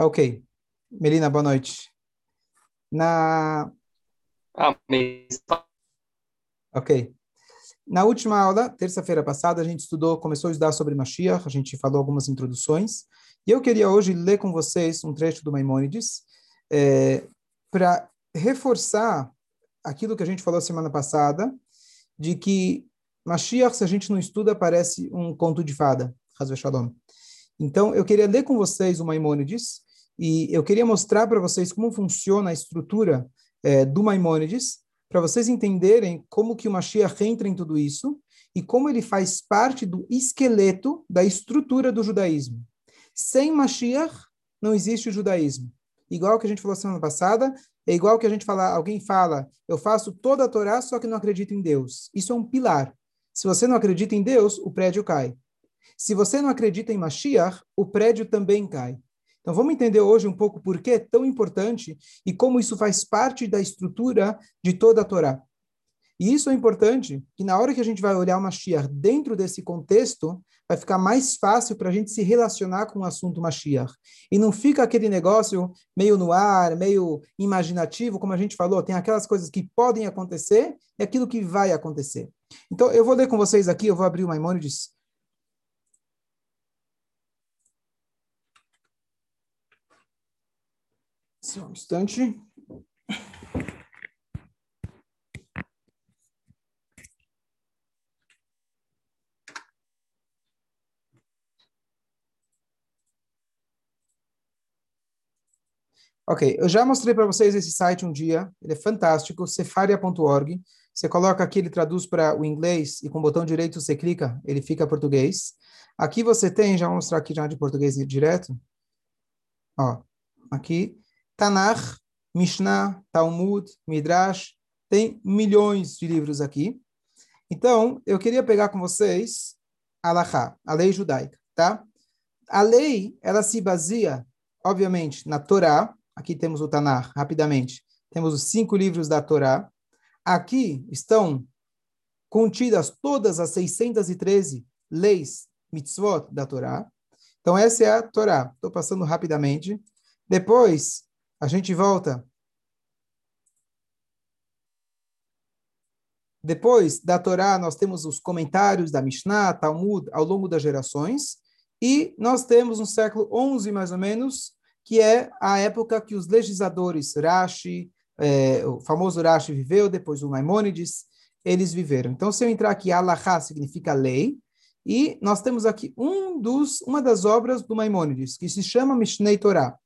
Ok. Melina, boa noite. Na... Ah, ok. Na última aula, terça-feira passada, a gente estudou, começou a estudar sobre Mashiach, a gente falou algumas introduções, e eu queria hoje ler com vocês um trecho do Maimônides é, para reforçar aquilo que a gente falou semana passada, de que Mashiach, se a gente não estuda, parece um conto de fada. Shalom. Então, eu queria ler com vocês o Maimônides, e eu queria mostrar para vocês como funciona a estrutura é, do Maimônides, para vocês entenderem como que o Mashiach entra em tudo isso e como ele faz parte do esqueleto da estrutura do judaísmo. Sem Mashiach não existe o judaísmo. Igual que a gente falou semana passada, é igual que a gente fala, alguém fala, eu faço toda a Torá, só que não acredito em Deus. Isso é um pilar. Se você não acredita em Deus, o prédio cai. Se você não acredita em Mashiach, o prédio também cai. Então vamos entender hoje um pouco por que é tão importante e como isso faz parte da estrutura de toda a Torá. E isso é importante, que na hora que a gente vai olhar o Mashiach dentro desse contexto, vai ficar mais fácil para a gente se relacionar com o assunto Mashiach. E não fica aquele negócio meio no ar, meio imaginativo, como a gente falou, tem aquelas coisas que podem acontecer e aquilo que vai acontecer. Então, eu vou ler com vocês aqui, eu vou abrir o Maimônides Só um instante. Ok, eu já mostrei para vocês esse site um dia, ele é fantástico, cefaria.org. Você coloca aqui, ele traduz para o inglês e com o botão direito você clica, ele fica português. Aqui você tem, já vou mostrar aqui já de português direto. Ó, aqui Tanakh, Mishnah, Talmud, Midrash, tem milhões de livros aqui. Então, eu queria pegar com vocês a Alahá, a lei judaica, tá? A lei, ela se baseia, obviamente, na Torá. Aqui temos o Tanakh, rapidamente. Temos os cinco livros da Torá. Aqui estão contidas todas as 613 leis, mitzvot da Torá. Então, essa é a Torá. Estou passando rapidamente. Depois, a gente volta. Depois da Torá, nós temos os comentários da Mishnah, Talmud, ao longo das gerações. E nós temos um século XI, mais ou menos, que é a época que os legisladores, Rashi, é, o famoso Rashi viveu, depois o Maimônides, eles viveram. Então, se eu entrar aqui, Allahá significa lei, e nós temos aqui um dos, uma das obras do Maimônides, que se chama Mishnei Torah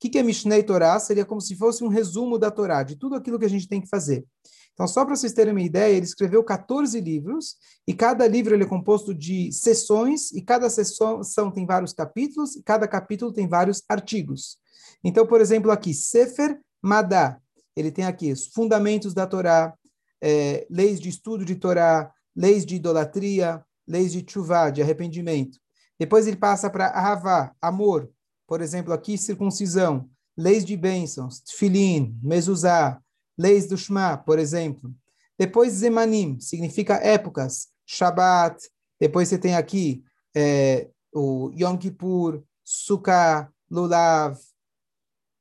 que, que é Mishnei Torá? Seria como se fosse um resumo da Torá, de tudo aquilo que a gente tem que fazer. Então, só para vocês terem uma ideia, ele escreveu 14 livros, e cada livro ele é composto de sessões, e cada sessão tem vários capítulos, e cada capítulo tem vários artigos. Então, por exemplo, aqui, Sefer Madá, ele tem aqui os fundamentos da Torá, é, leis de estudo de Torá, leis de idolatria, leis de chuvá, de arrependimento. Depois ele passa para Ahavá, amor, por exemplo, aqui circuncisão, leis de bênçãos, tefilin, mezuzá, leis do Shema, por exemplo. Depois zemanim, significa épocas, Shabat, depois você tem aqui é, o Yom Kippur, Sukkah, Lulav,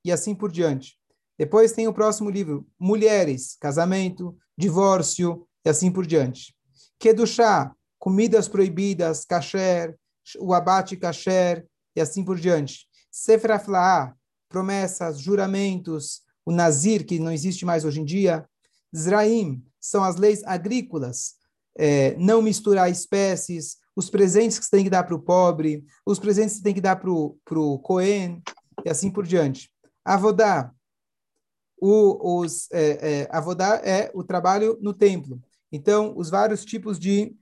e assim por diante. Depois tem o próximo livro, Mulheres, Casamento, Divórcio, e assim por diante. Kedushá, comidas proibidas, kasher, o abate kasher, e assim por diante. Sefer Aflaá, promessas, juramentos, o Nazir, que não existe mais hoje em dia, Zraim, são as leis agrícolas, é, não misturar espécies, os presentes que você tem que dar para o pobre, os presentes que você tem que dar para o Cohen, e assim por diante. Avodá, o, os, é, é, Avodá é o trabalho no templo. Então, os vários tipos de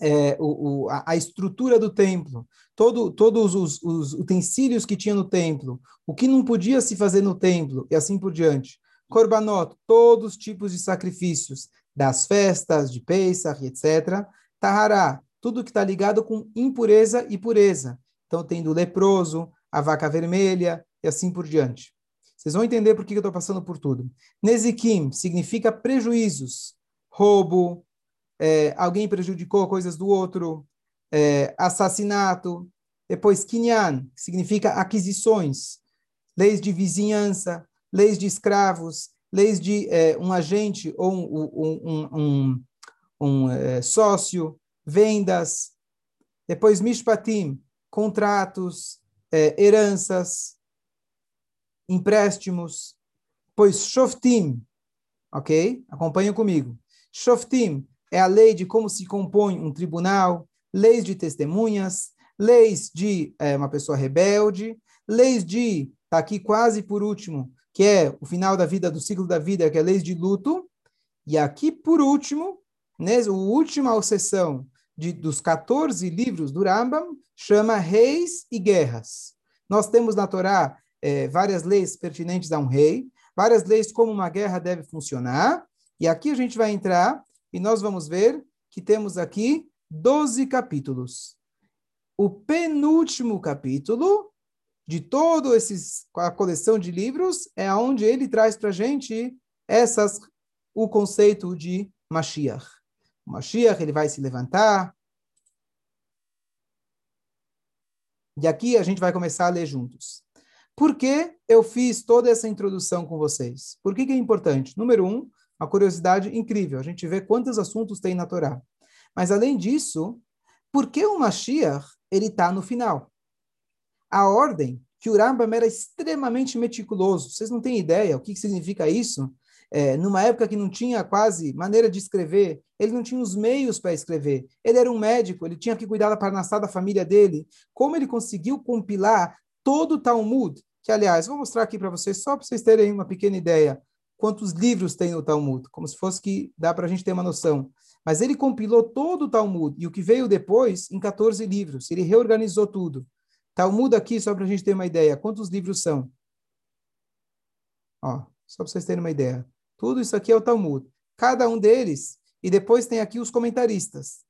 é, o, o, a, estrutura do templo, todo, todos os, os, utensílios que tinha no templo, o que não podia se fazer no templo, e assim por diante. Korbanot, todos os tipos de sacrifícios, das festas, de Pesach, etc. Tahará, tudo que está ligado com impureza e pureza. Então, tem do leproso, a vaca vermelha, e assim por diante. Vocês vão entender por que eu estou passando por tudo. Nezikim significa prejuízos, roubo, é, alguém prejudicou coisas do outro, é, assassinato, Depois, Kinyan, que significa aquisições, leis de vizinhança, leis de escravos, leis de é, um agente ou um, um, um, um é, sócio, vendas. Depois, Mishpatim, contratos, é, heranças, empréstimos. Depois, Shoftim, ok? Acompanha comigo. Shoftim é a lei de como se compõe um tribunal, leis de testemunhas, leis de é, uma pessoa rebelde, leis de, está aqui quase por último, que é o final da vida, do ciclo da vida, que é leis de luto, e aqui por último, né, a última sessão de, dos 14 livros do Rambam, chama Reis e Guerras. Nós temos na Torá é, várias leis pertinentes a um rei, várias leis como uma guerra deve funcionar, e aqui a gente vai entrar e nós vamos ver que temos aqui 12 capítulos. O penúltimo capítulo de esses a coleção de livros é onde ele traz para a gente essas o conceito de Mashiach. O Mashiach ele vai se levantar. E aqui a gente vai começar a ler juntos. Por que eu fiz toda essa introdução com vocês? Por que, que é importante? Número um, uma curiosidade incrível. A gente vê quantos assuntos tem na Torá. Mas além disso, por que o Mashiach ele está no final? A ordem que o Rambam era extremamente meticuloso. Vocês não têm ideia o que significa isso? É, numa época que não tinha quase maneira de escrever, ele não tinha os meios para escrever. Ele era um médico, ele tinha que cuidar da parnassá da família dele. Como ele conseguiu compilar todo o Talmud? Que, aliás, vou mostrar aqui para vocês, só para vocês terem uma pequena ideia quantos livros tem o Talmud, como se fosse que dá para a gente ter uma noção. Mas ele compilou todo o Talmud e o que veio depois em 14 livros. Ele reorganizou tudo. Talmud aqui, só para a gente ter uma ideia, quantos livros são? Ó, só para vocês terem uma ideia. Tudo isso aqui é o Talmud. Cada um deles, e depois tem aqui os comentaristas.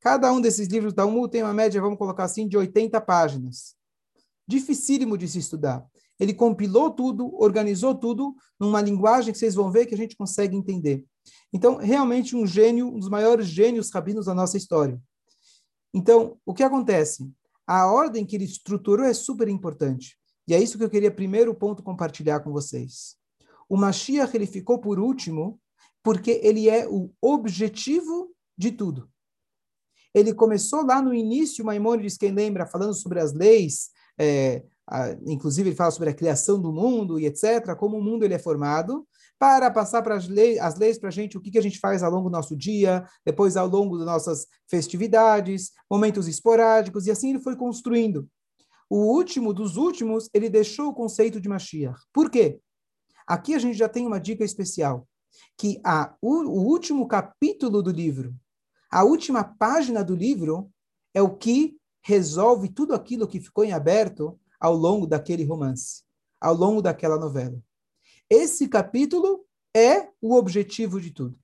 Cada um desses livros do Talmud tem uma média, vamos colocar assim, de 80 páginas. Dificílimo de se estudar. Ele compilou tudo, organizou tudo numa linguagem que vocês vão ver que a gente consegue entender. Então, realmente um gênio, um dos maiores gênios rabinos da nossa história. Então, o que acontece? A ordem que ele estruturou é super importante. E é isso que eu queria primeiro ponto compartilhar com vocês. O Mashiach ele ficou por último porque ele é o objetivo de tudo. Ele começou lá no início, Maimônides, quem lembra, falando sobre as leis, é, a, inclusive ele fala sobre a criação do mundo e etc., como o mundo ele é formado, para passar para as leis, as leis para a gente, o que, que a gente faz ao longo do nosso dia, depois ao longo das nossas festividades, momentos esporádicos, e assim ele foi construindo. O último dos últimos, ele deixou o conceito de Mashiach. Por quê? Aqui a gente já tem uma dica especial, que a, o, o último capítulo do livro, a última página do livro, é o que resolve tudo aquilo que ficou em aberto ao longo daquele romance, ao longo daquela novela. Esse capítulo é o objetivo de tudo.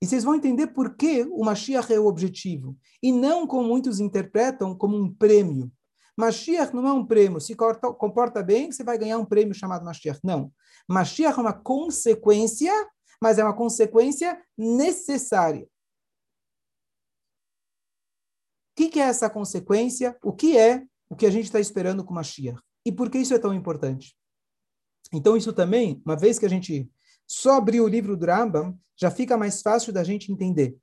E vocês vão entender por que o Mashiach é o objetivo, e não como muitos interpretam como um prêmio. Mashiach não é um prêmio. Se comporta bem, você vai ganhar um prêmio chamado Mashiach. Não. Mashiach é uma consequência, mas é uma consequência necessária. O que, que é essa consequência? O que é o que a gente está esperando com Mashiach? E por que isso é tão importante? Então, isso também, uma vez que a gente só abrir o livro do Rambam, já fica mais fácil da gente entender.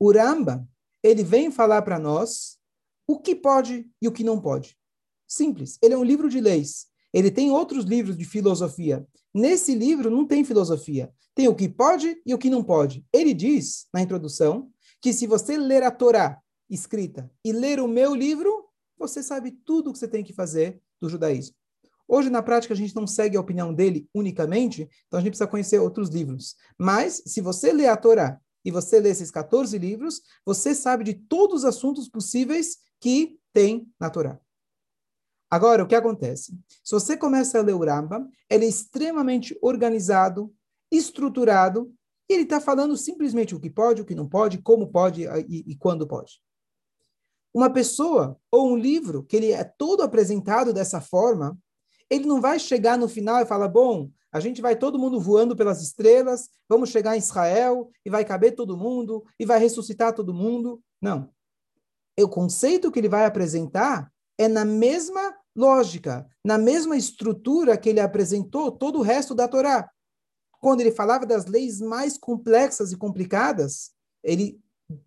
O Rambam, ele vem falar para nós o que pode e o que não pode. Simples. Ele é um livro de leis. Ele tem outros livros de filosofia. Nesse livro não tem filosofia. Tem o que pode e o que não pode. Ele diz, na introdução, que se você ler a Torá escrita e ler o meu livro, você sabe tudo o que você tem que fazer do judaísmo. Hoje, na prática, a gente não segue a opinião dele unicamente, então a gente precisa conhecer outros livros. Mas, se você ler a Torá e você ler esses 14 livros, você sabe de todos os assuntos possíveis que tem na Torá. Agora, o que acontece? Se você começa a ler o Rambam, ele é extremamente organizado, estruturado, e ele está falando simplesmente o que pode, o que não pode, como pode e, e quando pode. Uma pessoa ou um livro que ele é todo apresentado dessa forma, ele não vai chegar no final e falar, bom, a gente vai todo mundo voando pelas estrelas, vamos chegar em Israel e vai caber todo mundo e vai ressuscitar todo mundo. Não. O conceito que ele vai apresentar é na mesma lógica, na mesma estrutura que ele apresentou todo o resto da Torá. Quando ele falava das leis mais complexas e complicadas, ele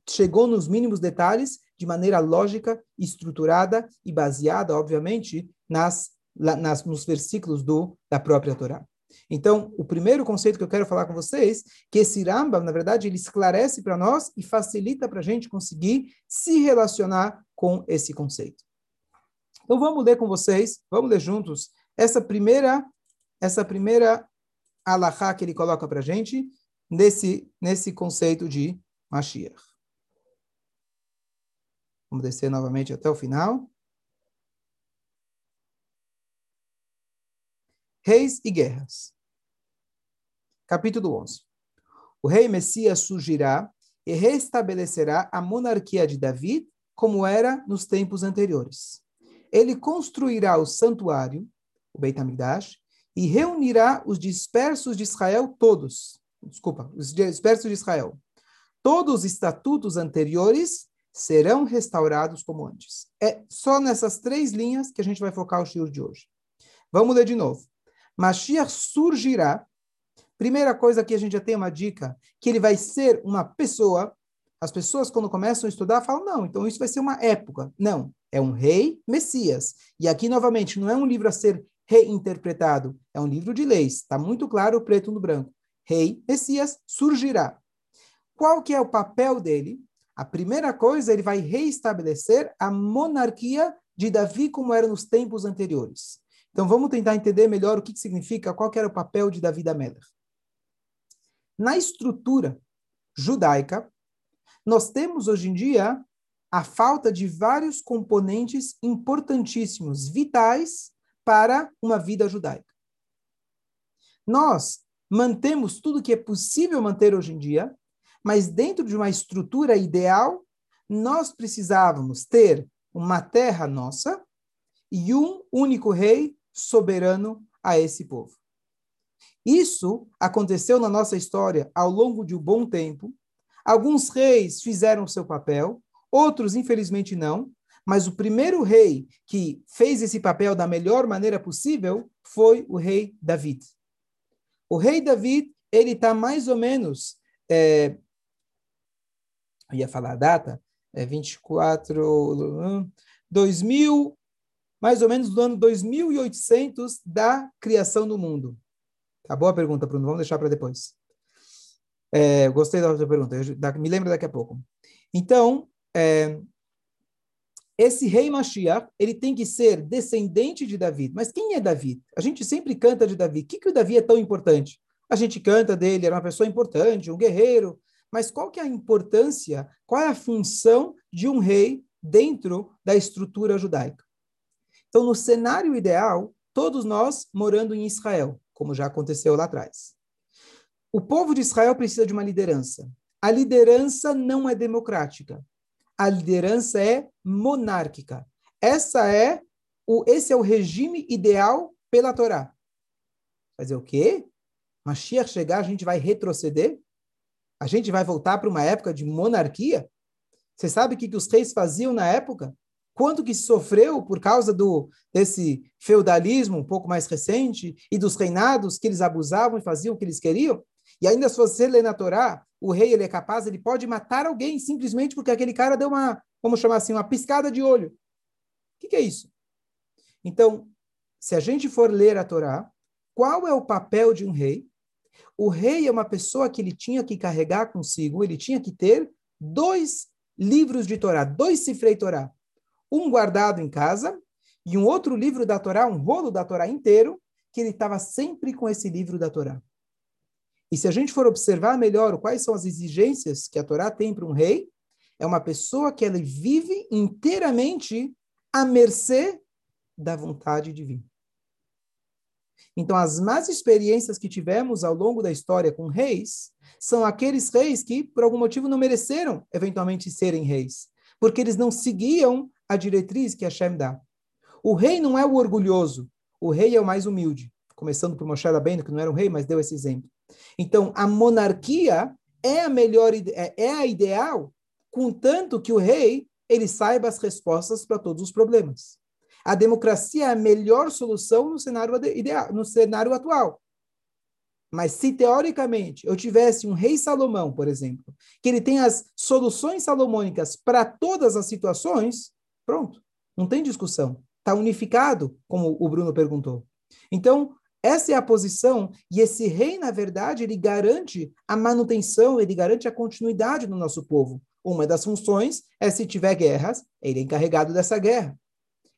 chegou nos mínimos detalhes de maneira lógica, estruturada e baseada, obviamente, nas, nas, nos versículos do, da própria Torá. Então, o primeiro conceito que eu quero falar com vocês, que esse Rambam, na verdade, ele esclarece para nós e facilita para a gente conseguir se relacionar com esse conceito. Então, vamos ler com vocês, vamos ler juntos essa primeira, essa primeira alahá que ele coloca para a gente nesse, nesse conceito de Mashiach. Vamos descer novamente até o final. Reis e guerras. Capítulo 11. O rei Messias surgirá e restabelecerá a monarquia de David como era nos tempos anteriores. Ele construirá o santuário, o Beit HaMikdash, e reunirá os dispersos de Israel todos. Desculpa, os dispersos de Israel. Todos os estatutos anteriores serão restaurados como antes. É só nessas três linhas que a gente vai focar o shiur de hoje. Vamos ler de novo. Mashiach surgirá. Primeira coisa que a gente já tem uma dica, que ele vai ser uma pessoa. As pessoas, quando começam a estudar, falam, não, então isso vai ser uma época. Não, é um rei Messias. E aqui, novamente, não é um livro a ser reinterpretado, é um livro de leis. Está muito claro o preto no branco. Rei Messias surgirá. Qual que é o papel dele? A primeira coisa, ele vai reestabelecer a monarquia de Davi como era nos tempos anteriores. Então vamos tentar entender melhor o que, que significa, qual que era o papel de Davi da Melech. Na estrutura judaica, nós temos hoje em dia a falta de vários componentes importantíssimos, vitais para uma vida judaica. Nós mantemos tudo que é possível manter hoje em dia, mas dentro de uma estrutura ideal, nós precisávamos ter uma terra nossa e um único rei soberano a esse povo. Isso aconteceu na nossa história ao longo de um bom tempo. Alguns reis fizeram seu papel, outros, infelizmente, não. Mas o primeiro rei que fez esse papel da melhor maneira possível foi o rei David. O rei David, ele está mais ou menos é, eu ia falar a data, é 24, 2000, mais ou menos do ano 2800 da criação do mundo. Tá boa a pergunta, Bruno, vamos deixar para depois. É, gostei da sua pergunta, eu, me lembro daqui a pouco. Então, é, esse rei Mashiach, ele tem que ser descendente de Davi. Mas quem é Davi? A gente sempre canta de Davi. O que, que o Davi é tão importante? A gente canta dele, era uma pessoa importante, um guerreiro, mas qual que é a importância, qual é a função de um rei dentro da estrutura judaica? Então, no cenário ideal, todos nós morando em Israel, como já aconteceu lá atrás. O povo de Israel precisa de uma liderança. A liderança não é democrática. A liderança é monárquica. Essa é o, esse é o regime ideal pela Torá. Fazer o quê? Mashiach chegar, a gente vai retroceder? A gente vai voltar para uma época de monarquia? Você sabe o que, que os reis faziam na época? Quanto que sofreu por causa do desse feudalismo um pouco mais recente e dos reinados que eles abusavam e faziam o que eles queriam? E ainda se você ler na Torá, o rei ele é capaz, ele pode matar alguém simplesmente porque aquele cara deu uma, vamos chamar assim, uma piscada de olho. O que, que é isso? Então, se a gente for ler a Torá, qual é o papel de um rei? O rei é uma pessoa que ele tinha que carregar consigo, ele tinha que ter dois livros de Torá, dois cifrei Torá. Um guardado em casa e um outro livro da Torá, um rolo da Torá inteiro, que ele estava sempre com esse livro da Torá. E se a gente for observar melhor quais são as exigências que a Torá tem para um rei, é uma pessoa que ela vive inteiramente à mercê da vontade divina. Então, as más experiências que tivemos ao longo da história com reis são aqueles reis que, por algum motivo, não mereceram eventualmente serem reis, porque eles não seguiam a diretriz que Hashem dá. O rei não é o orgulhoso, o rei é o mais humilde, começando por Moshe Rabbeinu, que não era um rei, mas deu esse exemplo. Então, a monarquia é a melhor, é, é a ideal, contanto que o rei ele saiba as respostas para todos os problemas. A democracia é a melhor solução no cenário, ideal, no cenário atual. Mas se teoricamente eu tivesse um rei Salomão, por exemplo, que ele tem as soluções salomônicas para todas as situações, pronto, não tem discussão. Está unificado, como o Bruno perguntou. Então, essa é a posição, e esse rei, na verdade, ele garante a manutenção, ele garante a continuidade do nosso povo. Uma das funções é se tiver guerras, ele é encarregado dessa guerra.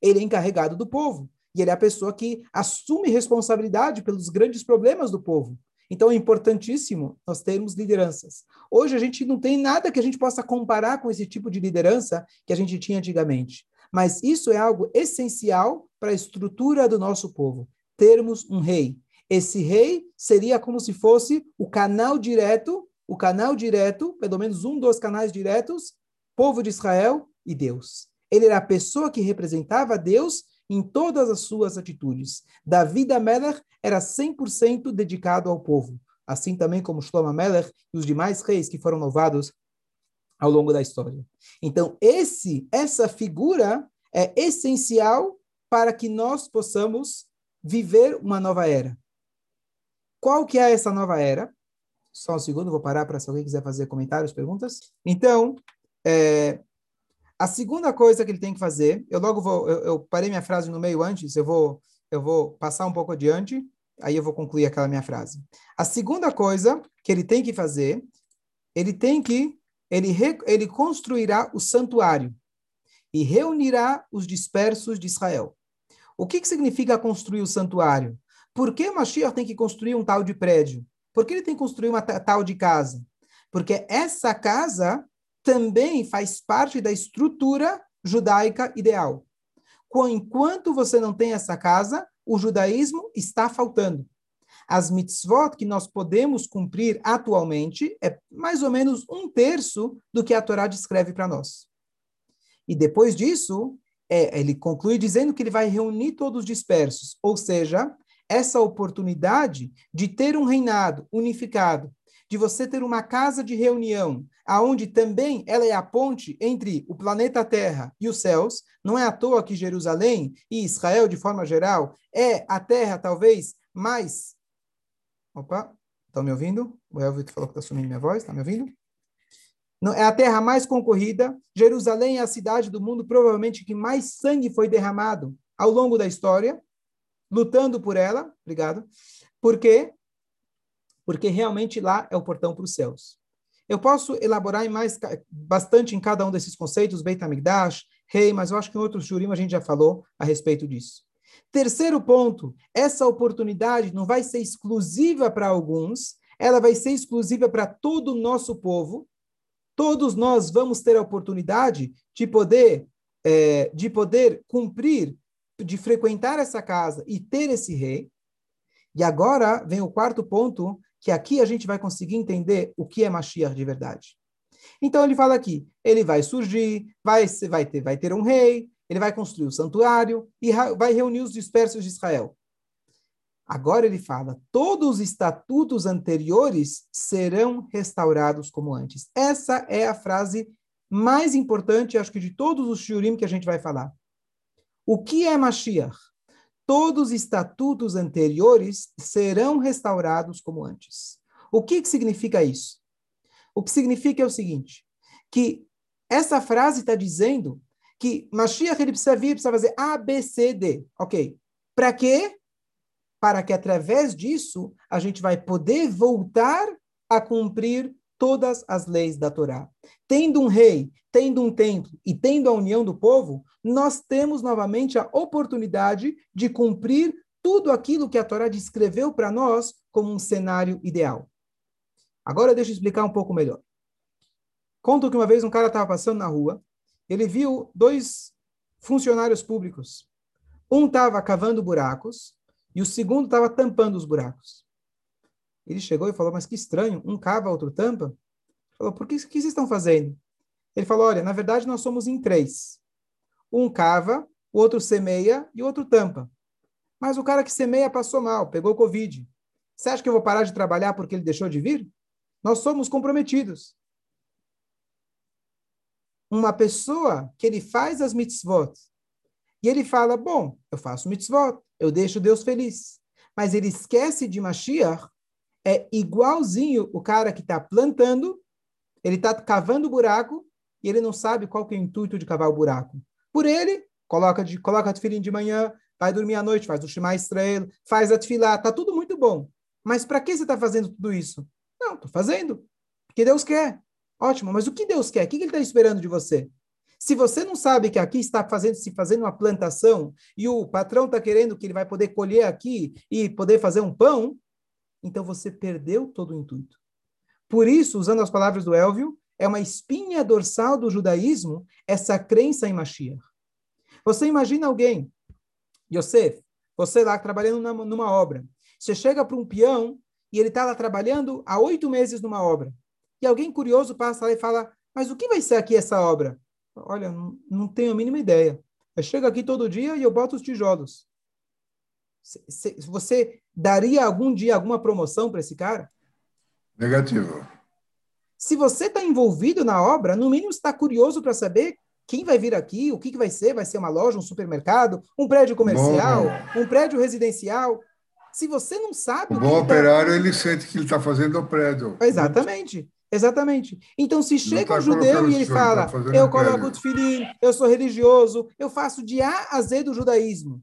Ele é encarregado do povo. E ele é a pessoa que assume responsabilidade pelos grandes problemas do povo. Então é importantíssimo nós termos lideranças. Hoje a gente não tem nada que a gente possa comparar com esse tipo de liderança que a gente tinha antigamente. Mas isso é algo essencial para a estrutura do nosso povo. Termos um rei. Esse rei seria como se fosse o canal direto, o canal direto, pelo menos um dos canais diretos, povo de Israel e Deus. Ele era a pessoa que representava Deus em todas as suas atitudes. Davi da Meller era 100% dedicado ao povo, assim também como Shlomo Meller e os demais reis que foram louvados ao longo da história. Então, esse essa figura é essencial para que nós possamos viver uma nova era. Qual que é essa nova era? Só um segundo, vou parar para se alguém quiser fazer comentários, perguntas. Então, é, a segunda coisa que ele tem que fazer, eu logo vou, eu, eu, parei minha frase no meio antes, eu vou, eu vou passar um pouco adiante, aí eu vou concluir aquela minha frase. A segunda coisa que ele tem que fazer, ele tem que, ele, ele construirá o santuário e reunirá os dispersos de Israel. O que, que significa construir o santuário? Por que Mashiach tem que construir um tal de prédio? Por que ele tem que construir uma tal de casa? Porque essa casa também faz parte da estrutura judaica ideal. Enquanto você não tem essa casa, o judaísmo está faltando. As mitzvot que nós podemos cumprir atualmente é mais ou menos um terço do que a Torá descreve para nós. E depois disso, é, ele conclui dizendo que ele vai reunir todos os dispersos, ou seja, essa oportunidade de ter um reinado unificado, de você ter uma casa de reunião, aonde também ela é a ponte entre o planeta Terra e os céus. Não é à toa que Jerusalém e Israel, de forma geral, é a terra talvez mais. Opa, estão me ouvindo? O Elvio falou que está sumindo minha voz, está me ouvindo? Não, é a terra mais concorrida. Jerusalém é a cidade do mundo, provavelmente, que mais sangue foi derramado ao longo da história, lutando por ela. Obrigado. Por quê? Porque realmente lá é o portão para os céus. Eu posso elaborar mais bastante em cada um desses conceitos, Beit HaMikdash, rei, mas eu acho que em outros jurim a gente já falou a respeito disso. Terceiro ponto, essa oportunidade não vai ser exclusiva para alguns, ela vai ser exclusiva para todo o nosso povo. Todos nós vamos ter a oportunidade de poder, é, de poder cumprir, de frequentar essa casa e ter esse rei. E agora vem o quarto ponto, que aqui a gente vai conseguir entender o que é Mashiach de verdade. Então ele fala aqui, ele vai surgir, vai, vai, ter, vai ter um rei, ele vai construir o santuário e vai reunir os dispersos de Israel. Agora ele fala, todos os estatutos anteriores serão restaurados como antes. Essa é a frase mais importante, acho que de todos os shiurim que a gente vai falar. O que é Mashiach? Todos os estatutos anteriores serão restaurados como antes. O que, que significa isso? O que significa é o seguinte, que essa frase está dizendo que Mashiach ele precisa vir, precisa fazer A, B, C, D. Ok. Para quê? Para que através disso a gente vai poder voltar a cumprir todas as leis da Torá. Tendo um rei, tendo um templo e tendo a união do povo, nós temos novamente a oportunidade de cumprir tudo aquilo que a Torá descreveu para nós como um cenário ideal. Agora deixa eu explicar um pouco melhor. Conto que uma vez um cara estava passando na rua, ele viu dois funcionários públicos. Um estava cavando buracos e o segundo estava tampando os buracos. Ele chegou e falou, mas que estranho, um cava, outro tampa. Falou, por que, que vocês estão fazendo? Ele falou, olha, na verdade nós somos em três. Um cava, o outro semeia e o outro tampa. Mas o cara que semeia passou mal, pegou Covid. Você acha que eu vou parar de trabalhar porque ele deixou de vir? Nós somos comprometidos. Uma pessoa que ele faz as mitzvot E ele fala: Bom, eu faço mitzvot, eu deixo Deus feliz. Mas ele esquece de Mashiach, é igualzinho o cara que está plantando, ele está cavando o buraco e ele não sabe qual que é o intuito de cavar o buraco. Por ele, coloca de coloca tefilim de manhã, vai dormir à noite, faz o Shema Israel, faz a tefilá, tá tudo muito bom. Mas para que você está fazendo tudo isso? Não, estou fazendo. Porque Deus quer. Ótimo, mas o que Deus quer? O que Ele está esperando de você? Se você não sabe que aqui está fazendo, se fazendo uma plantação e o patrão está querendo que ele vai poder colher aqui e poder fazer um pão, então você perdeu todo o intuito. Por isso, usando as palavras do Elvio, é uma espinha dorsal do judaísmo essa crença em Mashiach. Você imagina alguém, Yosef, você lá trabalhando numa, obra, você chega para um peão e ele está lá trabalhando há oito meses numa obra. E alguém curioso passa lá e fala, mas o que vai ser aqui essa obra? Olha, não tenho a mínima ideia. Eu chego aqui todo dia e eu boto os tijolos. Você daria algum dia alguma promoção para esse cara? Negativo. Se você está envolvido na obra, no mínimo está curioso para saber quem vai vir aqui, o que, que vai ser, vai ser uma loja, um supermercado, um prédio comercial, bom, um prédio residencial. Se você não sabe... O, o bom operário, tá... ele sente que ele está fazendo o prédio. Exatamente. Exatamente. Então, se chega tá um judeu e ele fala, tá eu coloco o tefilim, eu sou religioso, eu faço de A a Z do judaísmo.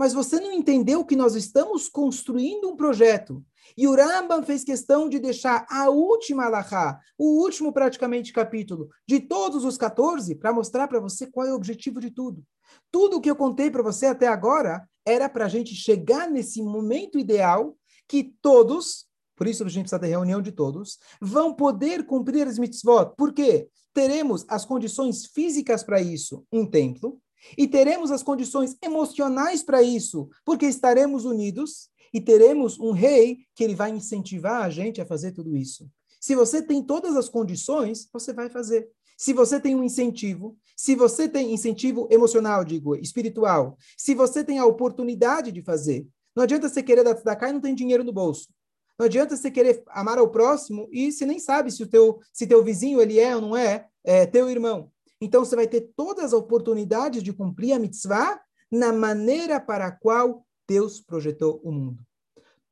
Mas você não entendeu que nós estamos construindo um projeto. E o Rambam fez questão de deixar a última alahá, o último praticamente capítulo, de todos os 14, para mostrar para você qual é o objetivo de tudo. Tudo o que eu contei para você até agora era para a gente chegar nesse momento ideal que todos por isso a gente precisa ter reunião de todos, vão poder cumprir as mitzvot. Por quê? Teremos as condições físicas para isso, um templo, e teremos as condições emocionais para isso, porque estaremos unidos e teremos um rei que ele vai incentivar a gente a fazer tudo isso. Se você tem todas as condições, você vai fazer. Se você tem um incentivo, se você tem incentivo emocional, digo, espiritual, se você tem a oportunidade de fazer, não adianta você querer dar tzedakah e não tem dinheiro no bolso. Não adianta você querer amar ao próximo e você nem sabe se o teu, se teu vizinho ele é ou não é, é teu irmão. Então você vai ter todas as oportunidades de cumprir a mitzvah na maneira para a qual Deus projetou o mundo.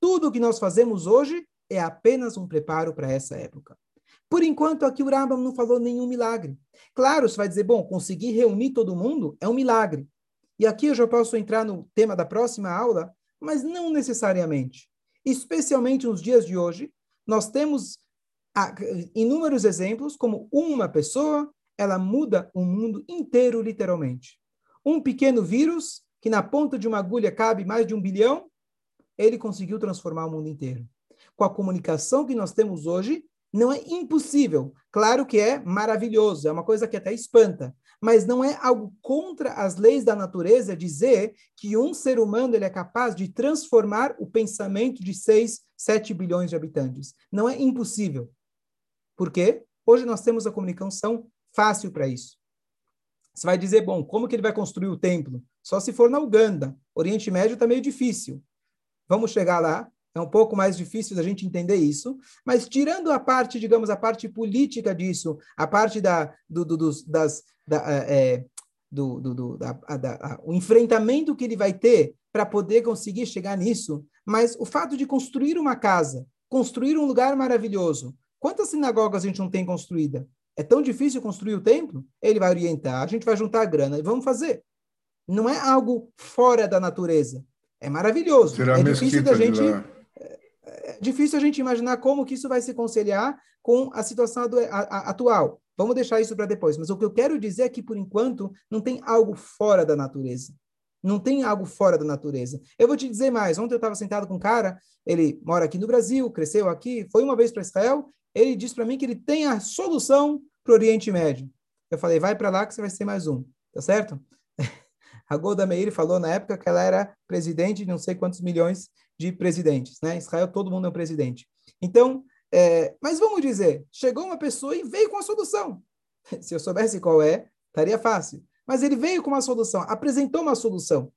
Tudo o que nós fazemos hoje é apenas um preparo para essa época. Por enquanto, aqui o Rambam não falou nenhum milagre. Claro, você vai dizer, bom, conseguir reunir todo mundo é um milagre. E aqui eu já posso entrar no tema da próxima aula, mas não necessariamente especialmente nos dias de hoje, nós temos inúmeros exemplos como uma pessoa, ela muda o mundo inteiro literalmente. Um pequeno vírus que na ponta de uma agulha cabe mais de um bilhão, ele conseguiu transformar o mundo inteiro. Com a comunicação que nós temos hoje, não é impossível. Claro que é maravilhoso, é uma coisa que até espanta, mas não é algo contra as leis da natureza dizer que um ser humano ele é capaz de transformar o pensamento de 6, 7 bilhões de habitantes. Não é impossível. Por quê? Hoje nós temos a comunicação fácil para isso. Você vai dizer, bom, como que ele vai construir o templo? Só se for na Uganda. Oriente Médio está meio difícil. Vamos chegar lá, é um pouco mais difícil da gente entender isso, mas tirando a parte, digamos, a parte política disso, a parte da, do, do, dos, das, da, é, é do, do, do da, da, o enfrentamento que ele vai ter para poder conseguir chegar nisso, mas o fato de construir uma casa, construir um lugar maravilhoso, quantas sinagogas a gente não tem construída? É tão difícil construir o templo? Ele vai orientar, a gente vai juntar a grana e vamos fazer. Não é algo fora da natureza. É maravilhoso. Será é difícil da gente é difícil a gente imaginar como que isso vai se conciliar com a situação atual. Vamos deixar isso para depois. Mas o que eu quero dizer é que, por enquanto, não tem algo fora da natureza. Não tem algo fora da natureza. Eu vou te dizer mais. Ontem eu estava sentado com um cara, ele mora aqui no Brasil, cresceu aqui, foi uma vez para Israel. Ele disse para mim que ele tem a solução para o Oriente Médio. Eu falei, vai para lá que você vai ser mais um. Tá certo? A Golda Meir falou na época que ela era presidente de não sei quantos milhões de presidentes, né? Israel, todo mundo é um presidente. Então, é, mas vamos dizer, chegou uma pessoa e veio com a solução. Se eu soubesse qual é, estaria fácil. Mas ele veio com uma solução, apresentou uma solução.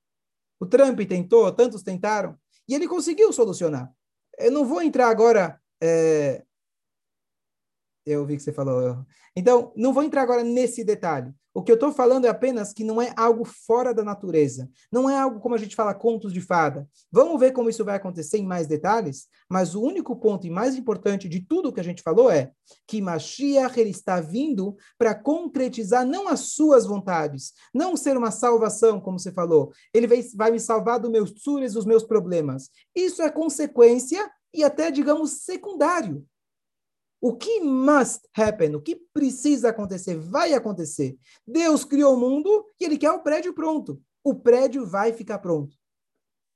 O Trump tentou, tantos tentaram, e ele conseguiu solucionar. Eu não vou entrar agora é, Eu vi que você falou. Então, não vou entrar agora nesse detalhe. O que eu estou falando é apenas que não é algo fora da natureza. Não é algo como a gente fala contos de fada. Vamos ver como isso vai acontecer em mais detalhes. Mas o único ponto e mais importante de tudo que a gente falou é que Mashiach ele está vindo para concretizar não as suas vontades, não ser uma salvação, como você falou. Ele vai, vai me salvar dos meus tsures, dos meus problemas. Isso é consequência e até, digamos, secundário. O que must happen, o que precisa acontecer, vai acontecer. Deus criou o mundo e ele quer o prédio pronto. O prédio vai ficar pronto.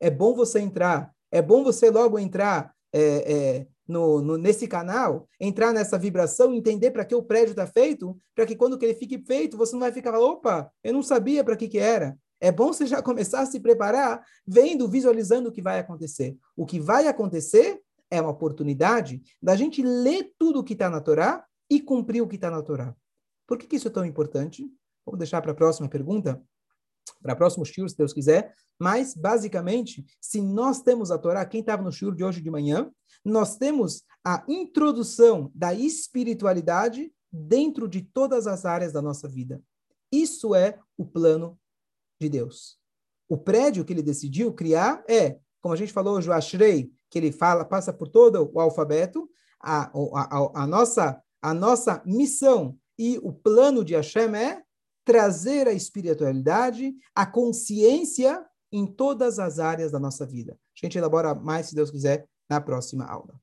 É bom você entrar, é bom você logo entrar é, é, no, no, nesse canal, entrar nessa vibração, entender para que o prédio está feito, para que quando que ele fique feito, você não vai ficar, opa, eu não sabia para que que era. É bom você já começar a se preparar, vendo, visualizando o que vai acontecer. O que vai acontecer é uma oportunidade da gente ler tudo o que está na Torá e cumprir o que está na Torá. Por que, que isso é tão importante? Vamos deixar para a próxima pergunta, para o próximo shiur, se Deus quiser. Mas, basicamente, se nós temos a Torá, quem estava no shiur de hoje de manhã, nós temos a introdução da espiritualidade dentro de todas as áreas da nossa vida. Isso é o plano de Deus. O prédio que ele decidiu criar é, como a gente falou, o Ashrei, que ele fala, passa por todo o alfabeto, a, a, a, nossa, a nossa missão e o plano de Hashem é trazer a espiritualidade, a consciência em todas as áreas da nossa vida. A gente elabora mais, se Deus quiser, na próxima aula.